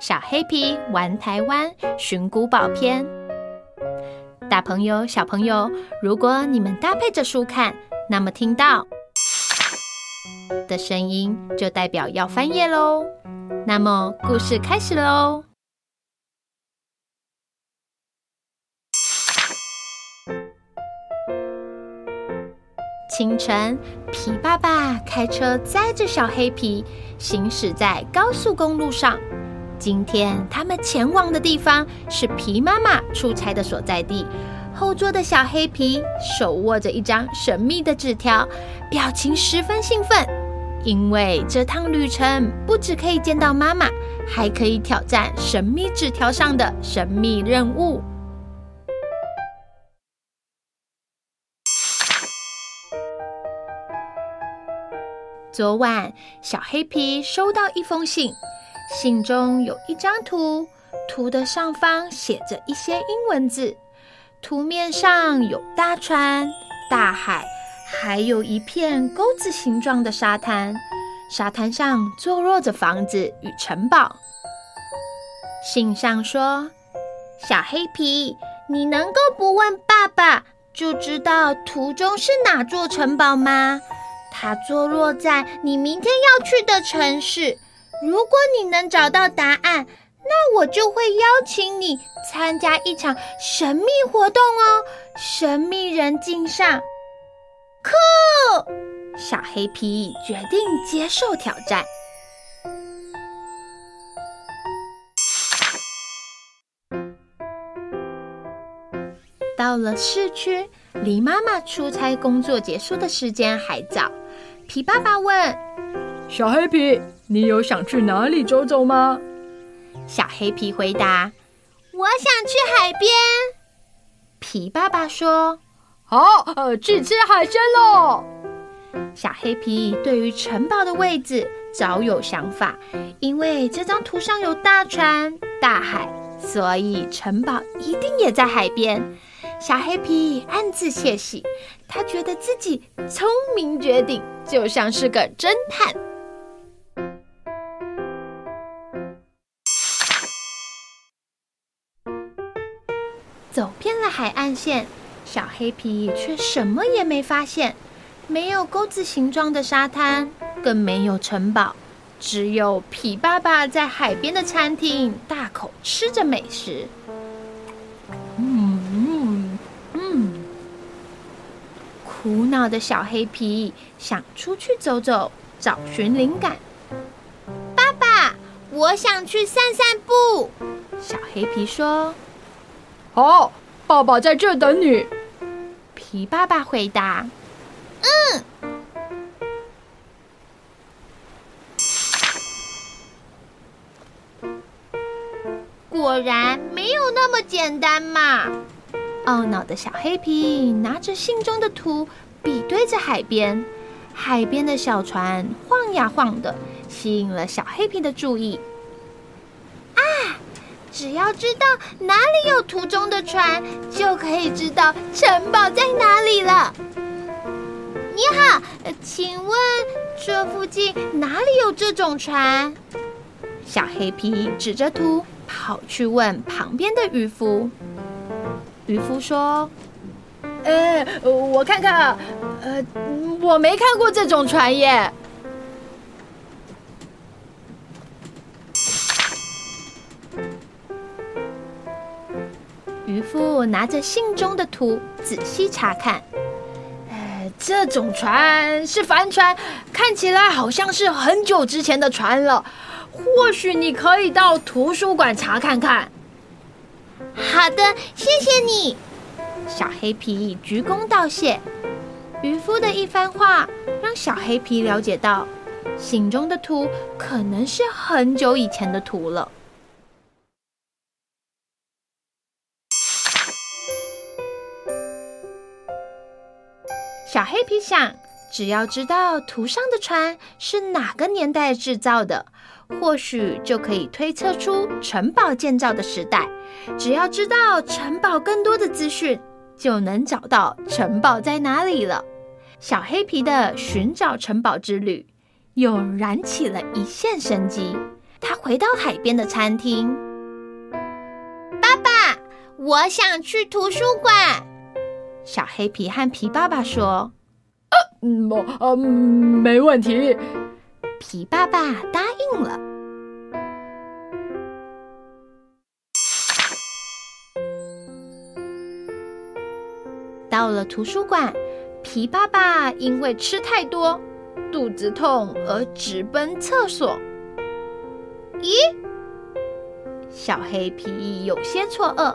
小黑皮玩台湾寻古宝篇。大朋友、小朋友，如果你们搭配着书看，那么听到的声音就代表要翻页喽。那么故事开始喽。清晨，皮爸爸开车载着小黑皮行驶在高速公路上。今天他们前往的地方是皮妈妈出差的所在地。后座的小黑皮手握着一张神秘的纸条，表情十分兴奋，因为这趟旅程不只可以见到妈妈，还可以挑战神秘纸条上的神秘任务。昨晚，小黑皮收到一封信，信中有一张图，图的上方写着一些英文字。图面上有大船、大海，还有一片钩子形状的沙滩。沙滩上坐落着房子与城堡。信上说：“小黑皮，你能够不问爸爸就知道图中是哪座城堡吗？”它坐落在你明天要去的城市。如果你能找到答案，那我就会邀请你参加一场神秘活动哦！神秘人敬上。酷！小黑皮决定接受挑战。到了市区，离妈妈出差工作结束的时间还早。皮爸爸问：“小黑皮，你有想去哪里走走吗？”小黑皮回答：“我想去海边。”皮爸爸说：“好，呃，去吃海鲜喽。”小黑皮对于城堡的位置早有想法，因为这张图上有大船、大海，所以城堡一定也在海边。小黑皮暗自窃喜，他觉得自己聪明绝顶，就像是个侦探。走遍了海岸线，小黑皮却什么也没发现，没有钩子形状的沙滩，更没有城堡，只有皮爸爸在海边的餐厅大口吃着美食。苦恼的小黑皮想出去走走，找寻灵感。爸爸，我想去散散步。小黑皮说：“好，爸爸在这等你。”皮爸爸回答：“嗯。”果然没有那么简单嘛。懊恼的小黑皮拿着信中的图，比对着海边。海边的小船晃呀晃的，吸引了小黑皮的注意。只要知道哪里有图中的船，就可以知道城堡在哪里了。你好，请问这附近哪里有这种船？小黑皮指着图，跑去问旁边的渔夫。渔夫说：“呃，我看看，呃，我没看过这种船耶。”夫拿着信中的图仔细查看，呃，这种船是帆船，看起来好像是很久之前的船了。或许你可以到图书馆查看看。好的，谢谢你，小黑皮鞠躬道谢。渔夫的一番话让小黑皮了解到，信中的图可能是很久以前的图了。小黑皮想，只要知道图上的船是哪个年代制造的，或许就可以推测出城堡建造的时代。只要知道城堡更多的资讯，就能找到城堡在哪里了。小黑皮的寻找城堡之旅又燃起了一线生机。他回到海边的餐厅。爸爸，我想去图书馆。小黑皮和皮爸爸说：“啊，嗯，呃，没问题。”皮爸爸答应了。到了图书馆，皮爸爸因为吃太多，肚子痛而直奔厕所。咦？小黑皮有些错愕，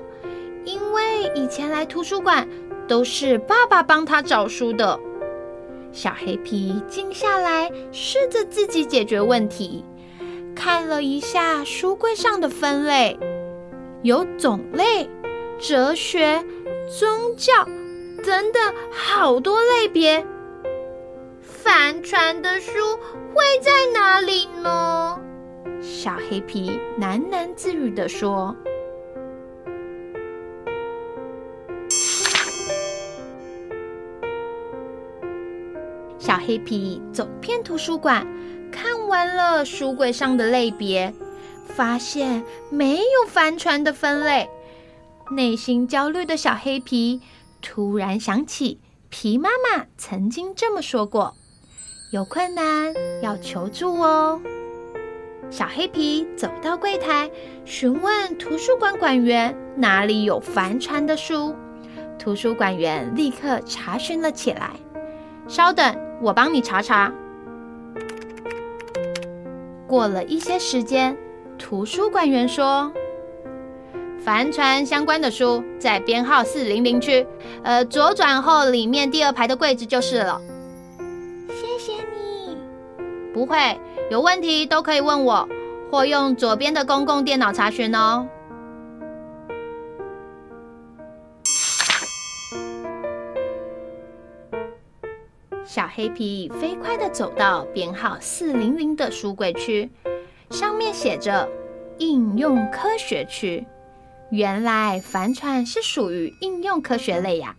因为以前来图书馆都是爸爸帮他找书的。小黑皮静下来，试着自己解决问题，看了一下书柜上的分类，有种类、哲学、宗教等等好多类别。帆船的书会在哪里呢？小黑皮喃喃自语地说。小黑皮走遍图书馆，看完了书柜上的类别，发现没有帆船的分类。内心焦虑的小黑皮突然想起皮妈妈曾经这么说过：“有困难要求助哦。”小黑皮走到柜台，询问图书馆馆员哪里有帆船的书。图书馆员立刻查询了起来。稍等。我帮你查查。过了一些时间，图书馆员说：“帆船相关的书在编号四零零区，呃，左转后里面第二排的柜子就是了。”谢谢你。不会，有问题都可以问我，或用左边的公共电脑查询哦。小黑皮飞快地走到编号四零零的书柜区，上面写着“应用科学区”。原来帆船是属于应用科学类呀。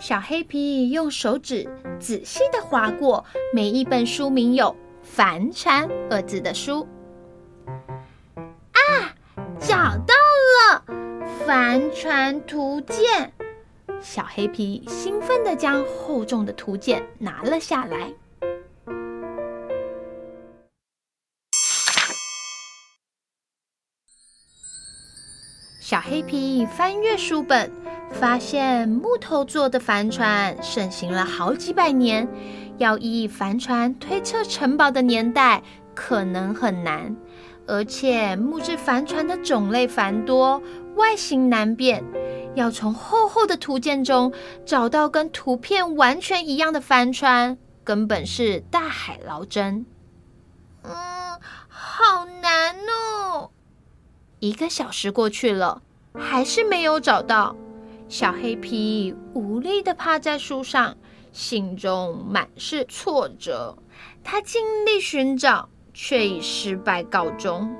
小黑皮用手指仔细地划过每一本书名有“帆船”二字的书。啊，找到了！帆船图鉴。小黑皮兴奋地将厚重的图鉴拿了下来。小黑皮翻阅书本，发现木头做的帆船盛行了好几百年，要以帆船推测城堡的年代可能很难，而且木质帆船的种类繁多，外形难辨。要从厚厚的图鉴中找到跟图片完全一样的帆船，根本是大海捞针。嗯，好难哦！一个小时过去了，还是没有找到。小黑皮无力地趴在树上，心中满是挫折。他尽力寻找，却以失败告终。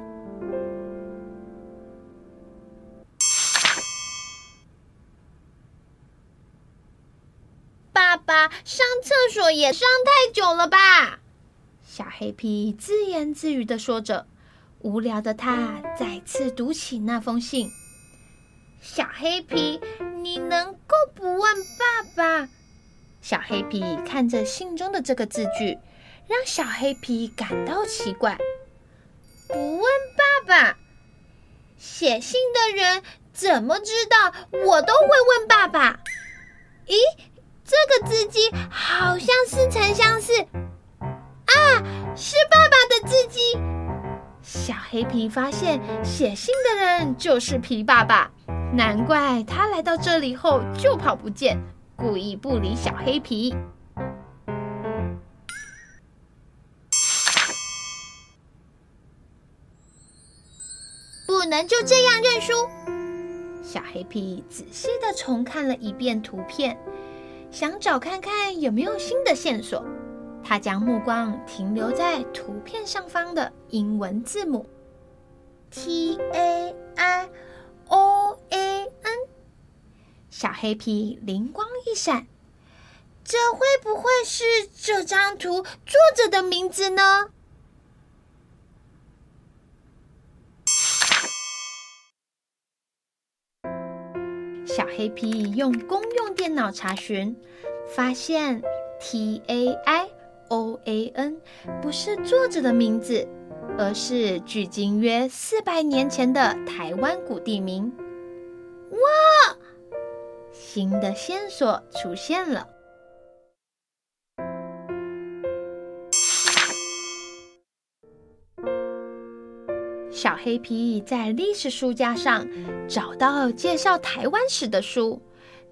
上厕所也上太久了吧？小黑皮自言自语地说着。无聊的他再次读起那封信。小黑皮，你能够不问爸爸？小黑皮看着信中的这个字句，让小黑皮感到奇怪。不问爸爸？写信的人怎么知道我都会问爸爸？咦？这个字迹好像似曾相识啊！是爸爸的字迹。小黑皮发现写信的人就是皮爸爸，难怪他来到这里后就跑不见，故意不理小黑皮。不能就这样认输。小黑皮仔细的重看了一遍图片。想找看看有没有新的线索，他将目光停留在图片上方的英文字母 T A I O A N。小黑皮灵光一闪，这会不会是这张图作者的名字呢？小黑皮用公用电脑查询，发现 T A I O A N 不是作者的名字，而是距今约四百年前的台湾古地名。哇！新的线索出现了。小黑皮在历史书架上找到介绍台湾史的书，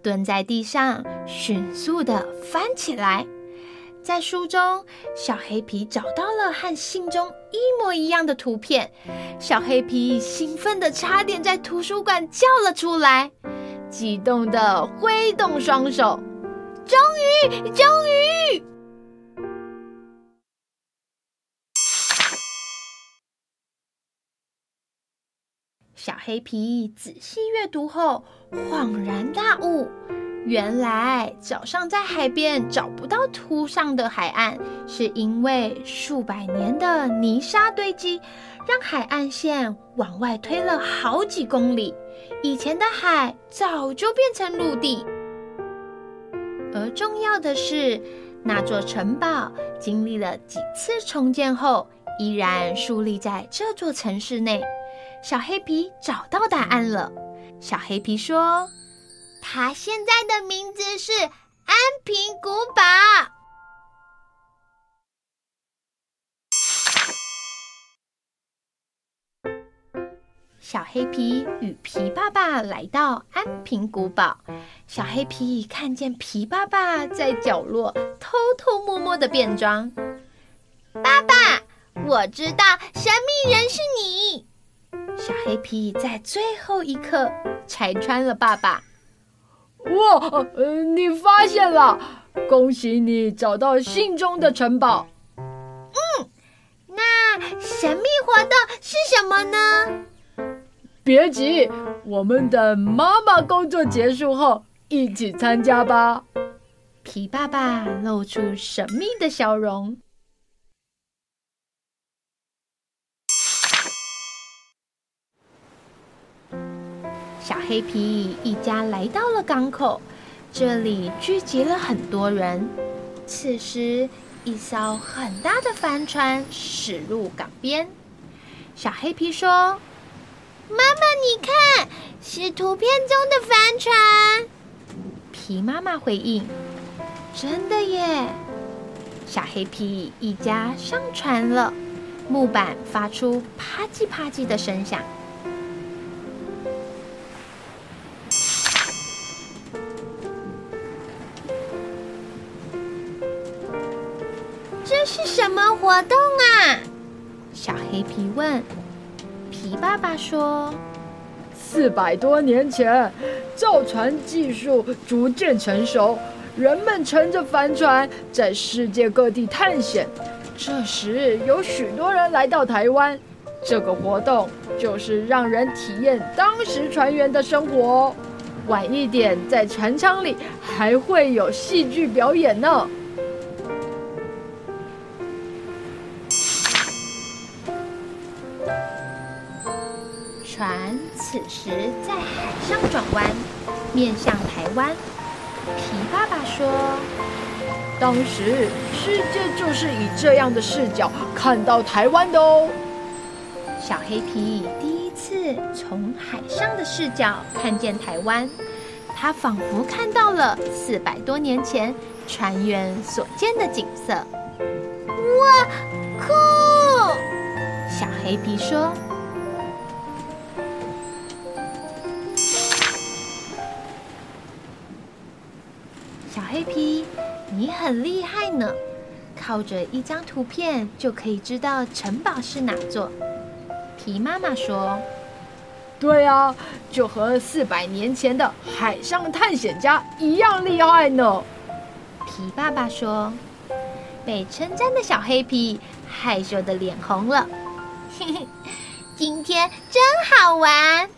蹲在地上迅速地翻起来。在书中，小黑皮找到了和信中一模一样的图片。小黑皮兴奋的差点在图书馆叫了出来，激动地挥动双手：“终于，终于！”小黑皮仔细阅读后，恍然大悟：原来早上在海边找不到图上的海岸，是因为数百年的泥沙堆积，让海岸线往外推了好几公里。以前的海早就变成陆地。而重要的是，那座城堡经历了几次重建后，依然树立在这座城市内。小黑皮找到答案了。小黑皮说：“他现在的名字是安平古堡。”小黑皮与皮爸爸来到安平古堡。小黑皮看见皮爸爸在角落偷偷摸摸的变装。爸爸，我知道神秘人是你。小黑皮在最后一刻拆穿了爸爸。哇，呃，你发现了！恭喜你找到信中的城堡。嗯，那神秘活动是什么呢？别急，我们等妈妈工作结束后一起参加吧。皮爸爸露出神秘的笑容。小黑皮一家来到了港口，这里聚集了很多人。此时，一艘很大的帆船驶入港边。小黑皮说：“妈妈，你看，是图片中的帆船。”皮妈妈回应：“真的耶！”小黑皮一家上船了，木板发出啪叽啪叽的声响。是什么活动啊？小黑皮问。皮爸爸说：“四百多年前，造船技术逐渐成熟，人们乘着帆船在世界各地探险。这时，有许多人来到台湾。这个活动就是让人体验当时船员的生活。晚一点，在船舱里还会有戏剧表演呢。”此时在海上转弯，面向台湾。皮爸爸说：“当时世界就是以这样的视角看到台湾的哦。”小黑皮第一次从海上的视角看见台湾，他仿佛看到了四百多年前船员所见的景色。哇，酷！小黑皮说。你很厉害呢，靠着一张图片就可以知道城堡是哪座。皮妈妈说：“对啊，就和四百年前的海上探险家一样厉害呢。”皮爸爸说：“被称赞的小黑皮害羞的脸红了。”嘿嘿，今天真好玩。